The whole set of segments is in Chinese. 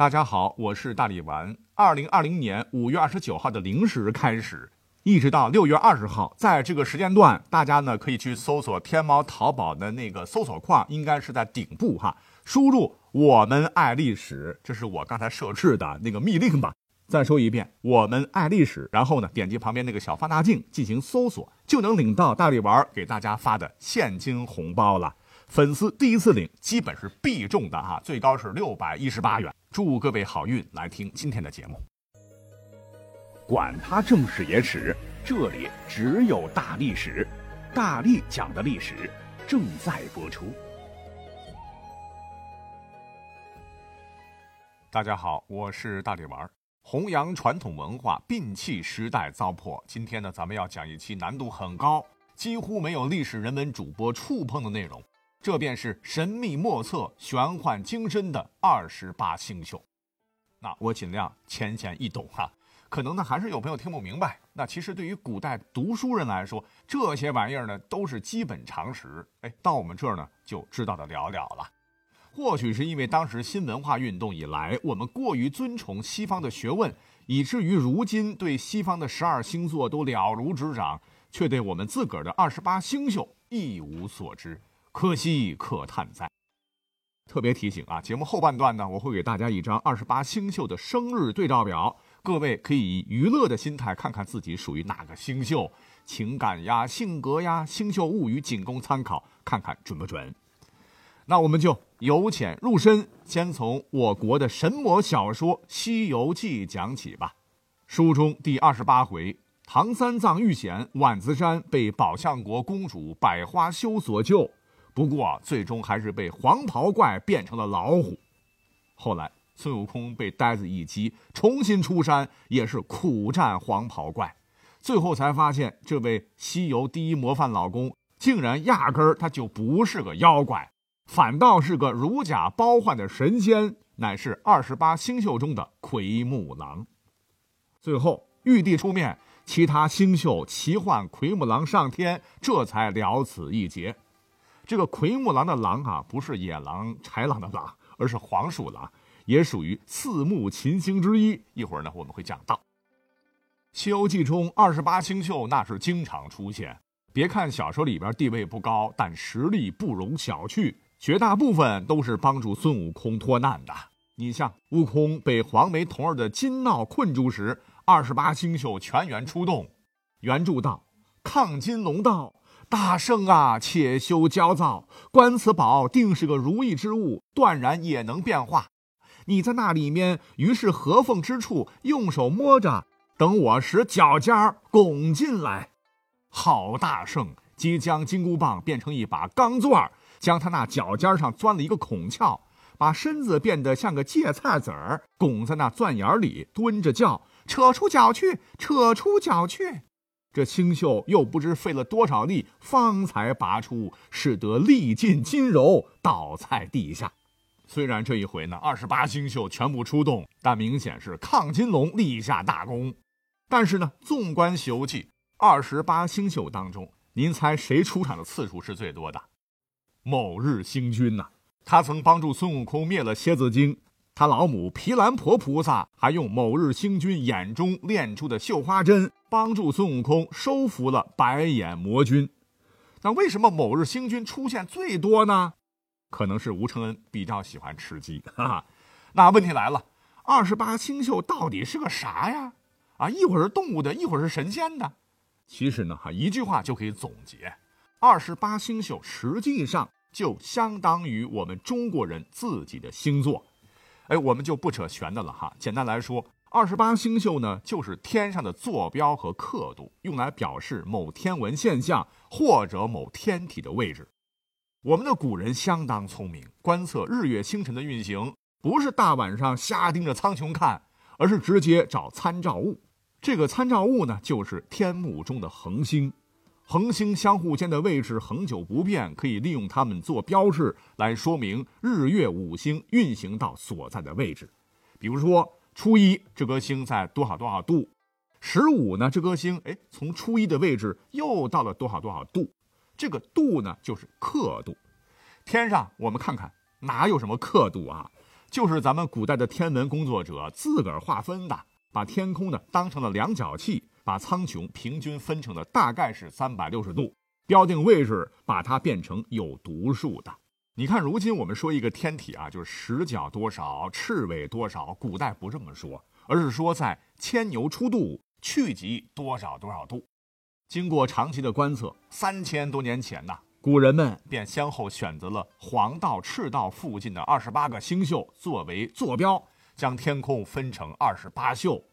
大家好，我是大力丸。二零二零年五月二十九号的零时开始，一直到六月二十号，在这个时间段，大家呢可以去搜索天猫、淘宝的那个搜索框，应该是在顶部哈，输入“我们爱历史”，这是我刚才设置的那个密令吧。再说一遍，“我们爱历史”，然后呢，点击旁边那个小放大镜进行搜索，就能领到大力丸给大家发的现金红包了。粉丝第一次领，基本是必中的哈，最高是六百一十八元。祝各位好运！来听今天的节目。管他正史野史，这里只有大历史，大力讲的历史正在播出。大家好，我是大力丸，弘扬传统文化，摒弃时代糟粕。今天呢，咱们要讲一期难度很高，几乎没有历史人文主播触碰的内容。这便是神秘莫测、玄幻精深的二十八星宿。那我尽量浅显易懂哈，可能呢还是有朋友听不明白。那其实对于古代读书人来说，这些玩意儿呢都是基本常识。哎，到我们这儿呢就知道的了了了。或许是因为当时新文化运动以来，我们过于尊崇西方的学问，以至于如今对西方的十二星座都了如指掌，却对我们自个儿的二十八星宿一无所知。可惜可叹哉。特别提醒啊，节目后半段呢，我会给大家一张二十八星宿的生日对照表，各位可以以娱乐的心态看看自己属于哪个星宿，情感呀、性格呀、星宿物语仅供参考，看看准不准。那我们就由浅入深，先从我国的神魔小说《西游记》讲起吧。书中第二十八回，唐三藏遇险，万子山被宝象国公主百花羞所救。不过，最终还是被黄袍怪变成了老虎。后来，孙悟空被呆子一击，重新出山，也是苦战黄袍怪。最后才发现，这位西游第一模范老公，竟然压根儿他就不是个妖怪，反倒是个如假包换的神仙，乃是二十八星宿中的奎木狼。最后，玉帝出面，其他星宿齐唤奎木狼上天，这才了此一劫。这个奎木狼的狼啊，不是野狼、豺狼的狼，而是黄鼠狼，也属于四目禽星之一。一会儿呢，我们会讲到《西游记》中二十八星宿，那是经常出现。别看小说里边地位不高，但实力不容小觑，绝大部分都是帮助孙悟空脱难的。你像悟空被黄眉童儿的金闹困住时，二十八星宿全员出动。原著道：“亢金龙道。”大圣啊，且休焦躁，观此宝定是个如意之物，断然也能变化。你在那里面，于是合缝之处，用手摸着，等我使脚尖儿拱进来。好大圣，即将金箍棒变成一把钢钻，将他那脚尖上钻了一个孔窍，把身子变得像个芥菜籽儿，拱在那钻眼里，蹲着叫：“扯出脚去，扯出脚去。”这星宿又不知费了多少力，方才拔出，使得力尽筋柔，倒在地下。虽然这一回呢，二十八星宿全部出动，但明显是亢金龙立下大功。但是呢，纵观《西游记》，二十八星宿当中，您猜谁出场的次数是最多的？某日星君呐，他曾帮助孙悟空灭了蝎子精。他老母毗蓝婆菩萨还用某日星君眼中炼出的绣花针，帮助孙悟空收服了白眼魔君。那为什么某日星君出现最多呢？可能是吴承恩比较喜欢吃鸡。哈哈，那问题来了，二十八星宿到底是个啥呀？啊，一会儿是动物的，一会儿是神仙的。其实呢，哈，一句话就可以总结：二十八星宿实际上就相当于我们中国人自己的星座。哎，我们就不扯玄的了哈。简单来说，二十八星宿呢，就是天上的坐标和刻度，用来表示某天文现象或者某天体的位置。我们的古人相当聪明，观测日月星辰的运行，不是大晚上瞎盯着苍穹看，而是直接找参照物。这个参照物呢，就是天幕中的恒星。恒星相互间的位置恒久不变，可以利用它们做标志来说明日月五星运行到所在的位置。比如说，初一这颗星在多少多少度，十五呢这颗星哎从初一的位置又到了多少多少度，这个度呢就是刻度。天上我们看看哪有什么刻度啊？就是咱们古代的天文工作者自个儿划分的，把天空呢当成了量角器，把苍穹平均分成了大概是三百六十度，标定位置，把它变成有读数的。你看，如今我们说一个天体啊，就是十角多少，赤尾多少，古代不这么说，而是说在牵牛出度，去极多少多少度。经过长期的观测，三千多年前呐。古人们便先后选择了黄道、赤道附近的二十八个星宿作为坐标，将天空分成二十八宿。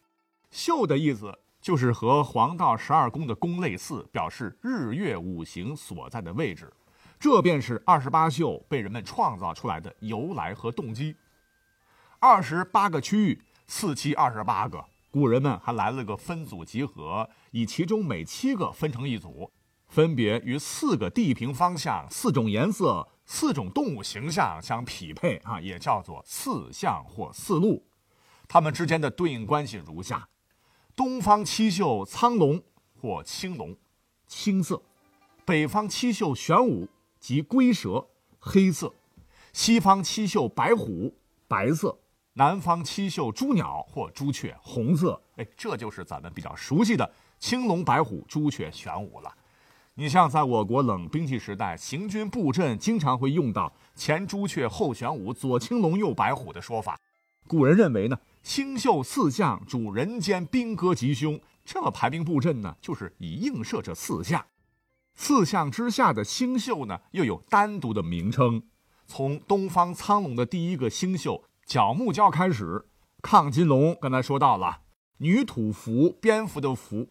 宿的意思就是和黄道十二宫的宫类似，表示日月五行所在的位置。这便是二十八宿被人们创造出来的由来和动机。二十八个区域，四七二十八个，古人们还来了个分组集合，以其中每七个分成一组。分别与四个地平方向、四种颜色、四种动物形象相匹配啊，也叫做四象或四路。它们之间的对应关系如下：东方七宿苍龙或青龙，青色；北方七宿玄武即龟蛇，黑色；西方七宿白虎，白色；南方七宿朱鸟或朱雀，红色。哎，这就是咱们比较熟悉的青龙、白虎、朱雀、玄武了。你像在我国冷兵器时代，行军布阵经常会用到“前朱雀，后玄武，左青龙，右白虎”的说法。古人认为呢，星宿四象主人间兵戈吉凶，这么排兵布阵呢，就是以映射这四象。四象之下的星宿呢，又有单独的名称。从东方苍龙的第一个星宿角木蛟开始，亢金龙刚才说到了，女土蝠，蝙蝠的蝠，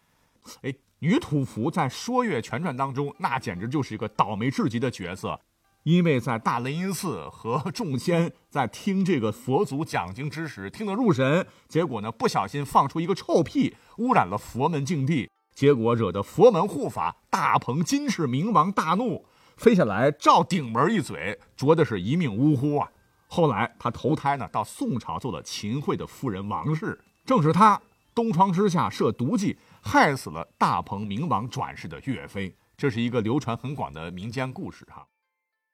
哎。女土蝠在《说岳全传》当中，那简直就是一个倒霉至极的角色，因为在大雷音寺和众仙在听这个佛祖讲经之时，听得入神，结果呢不小心放出一个臭屁，污染了佛门净地，结果惹得佛门护法大鹏金翅明王大怒，飞下来照顶门一嘴，啄的是一命呜呼啊！后来他投胎呢，到宋朝做了秦桧的夫人王氏，正是他东窗之下设毒计。害死了大鹏明王转世的岳飞，这是一个流传很广的民间故事哈。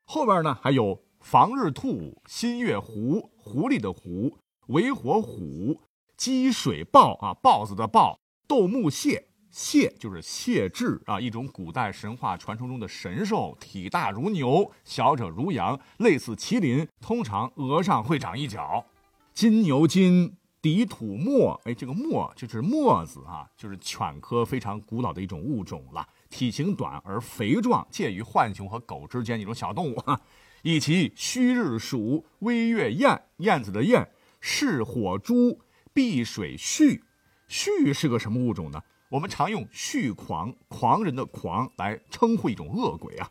后边呢还有防日兔、新月狐、狐狸的狐、为火虎、积水豹啊，豹子的豹、斗木蟹，蟹就是蟹豸啊，一种古代神话传说中的神兽，体大如牛，小者如羊，类似麒麟，通常额上会长一角。金牛金。底土墨，哎，这个墨就是墨子啊，就是犬科非常古老的一种物种了。体型短而肥壮，介于浣熊和狗之间一种小动物哈。以其虚日鼠、微月燕，燕子的燕，是火猪、碧水畜。畜是个什么物种呢？我们常用畜狂，狂人的狂来称呼一种恶鬼啊。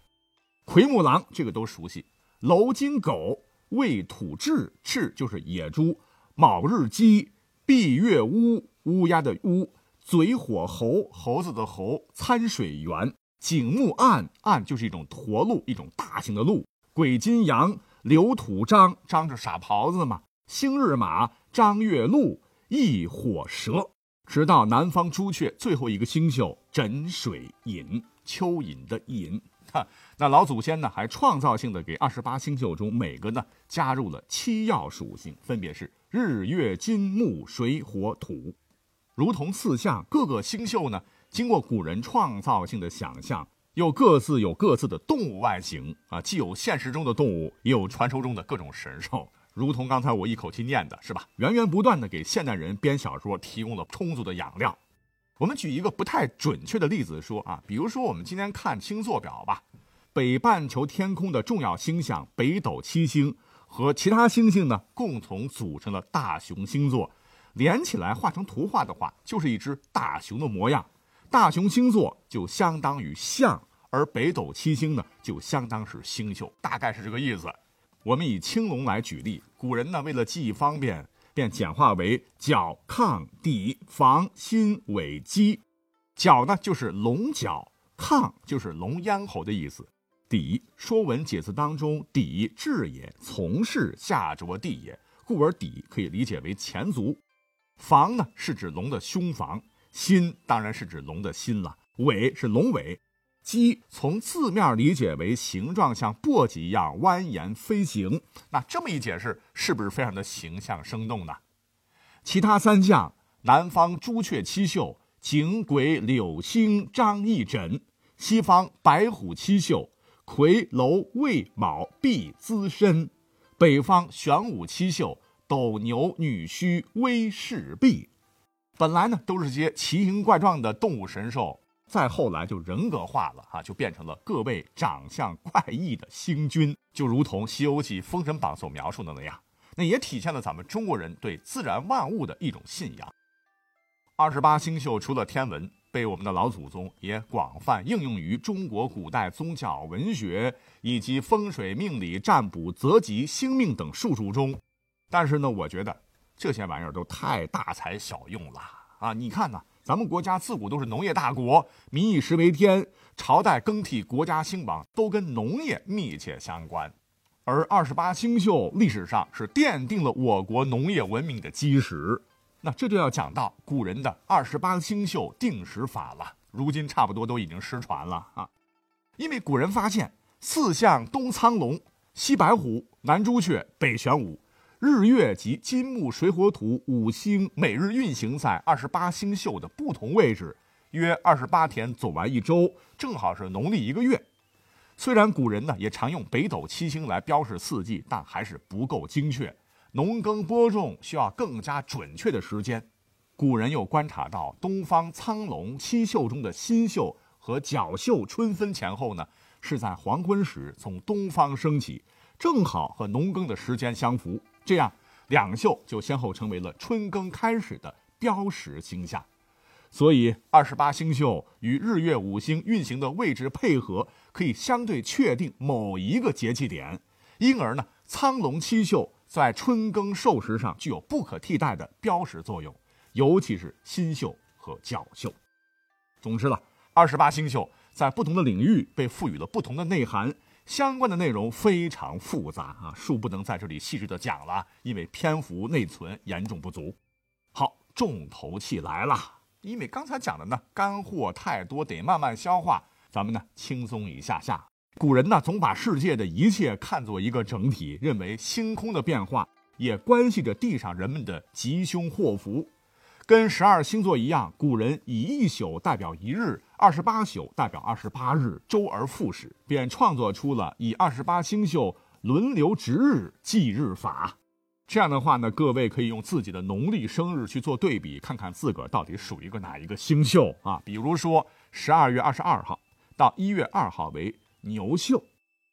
奎木狼，这个都熟悉。楼金狗，未土雉，雉就是野猪。卯日鸡，闭月乌，乌鸦的乌，嘴火猴，猴子的猴，参水猿，景木暗，暗就是一种驼鹿，一种大型的鹿。鬼金羊，刘土张，张着傻狍子嘛。星日马，张月鹿，翼火蛇。直到南方朱雀最后一个星宿枕水隐，蚯蚓的蚓。哈，那老祖先呢，还创造性的给二十八星宿中每个呢加入了七曜属性，分别是。日月金木水火土，如同四象，各个星宿呢，经过古人创造性的想象，又各自有各自的动物外形啊，既有现实中的动物，也有传说中的各种神兽。如同刚才我一口气念的，是吧？源源不断的给现代人编小说提供了充足的养料。我们举一个不太准确的例子说啊，比如说我们今天看星座表吧，北半球天空的重要星象北斗七星。和其他星星呢，共同组成了大熊星座，连起来画成图画的话，就是一只大熊的模样。大熊星座就相当于象，而北斗七星呢，就相当是星宿，大概是这个意思。我们以青龙来举例，古人呢为了记忆方便，便简化为角、亢、底、房、心、尾、基。角呢就是龙角，亢就是龙咽喉的意思。底，《说文解字》当中，底至也，从事下着地也，故而底可以理解为前足。房呢，是指龙的胸房；心当然是指龙的心了；尾是龙尾。鸡从字面理解为形状像簸箕一样蜿蜒飞行，那这么一解释，是不是非常的形象生动呢？其他三将：南方朱雀七宿，景鬼柳星张翼轸；西方白虎七宿，魁楼魏卯毕资申；北方玄武七宿，斗牛女虚威士毕。本来呢，都是些奇形怪状的动物神兽。再后来就人格化了啊，就变成了各位长相怪异的星君，就如同《西游记》《封神榜》所描述的那样，那也体现了咱们中国人对自然万物的一种信仰。二十八星宿除了天文，被我们的老祖宗也广泛应用于中国古代宗教、文学以及风水、命理、占卜、择吉、星命等术数中。但是呢，我觉得这些玩意儿都太大材小用了啊！你看呢？咱们国家自古都是农业大国，民以食为天，朝代更替、国家兴亡都跟农业密切相关。而二十八星宿历史上是奠定了我国农业文明的基石。那这就要讲到古人的二十八星宿定时法了，如今差不多都已经失传了啊。因为古人发现，四象东苍龙，西白虎，南朱雀，北玄武。日月及金木水火土五星每日运行在二十八星宿的不同位置，约二十八天走完一周，正好是农历一个月。虽然古人呢也常用北斗七星来标示四季，但还是不够精确。农耕播种需要更加准确的时间。古人又观察到，东方苍龙七宿中的新宿和角宿春分前后呢，是在黄昏时从东方升起，正好和农耕的时间相符。这样，两宿就先后成为了春耕开始的标识星象，所以二十八星宿与日月五星运行的位置配合，可以相对确定某一个节气点。因而呢，苍龙七宿在春耕授时上具有不可替代的标识作用，尤其是新宿和角宿。总之了，二十八星宿在不同的领域被赋予了不同的内涵。相关的内容非常复杂啊，恕不能在这里细致的讲了，因为篇幅内存严重不足。好，重头戏来了，因为刚才讲的呢，干货太多，得慢慢消化。咱们呢，轻松一下下。古人呢，总把世界的一切看作一个整体，认为星空的变化也关系着地上人们的吉凶祸福。跟十二星座一样，古人以一宿代表一日，二十八宿代表二十八日，周而复始，便创作出了以二十八星宿轮流值日计日法。这样的话呢，各位可以用自己的农历生日去做对比，看看自个儿到底属于个哪一个星宿啊？比如说，十二月二十二号到一月二号为牛宿，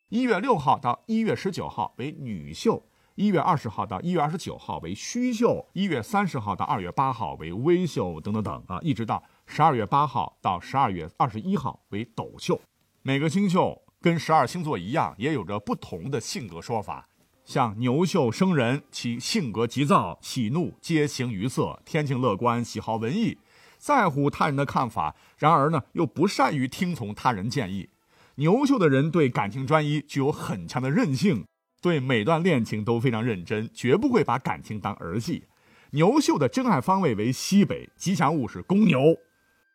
一月六号到一月十九号为女宿。一月二十号到一月二十九号为虚秀，一月三十号到二月八号为微秀，等等等啊，一直到十二月八号到十二月二十一号为斗秀。每个星宿跟十二星座一样，也有着不同的性格说法。像牛宿生人，其性格急躁，喜怒皆形于色，天性乐观，喜好文艺，在乎他人的看法，然而呢又不善于听从他人建议。牛宿的人对感情专一，具有很强的韧性。对每段恋情都非常认真，绝不会把感情当儿戏。牛秀的真爱方位为西北，吉祥物是公牛。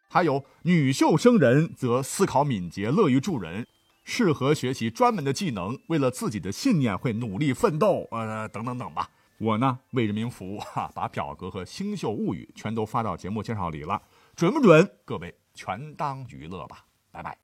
还有女秀生人，则思考敏捷，乐于助人，适合学习专门的技能，为了自己的信念会努力奋斗，呃，等等等吧。我呢为人民服务，哈，把表格和星宿物语全都发到节目介绍里了，准不准？各位全当娱乐吧，拜拜。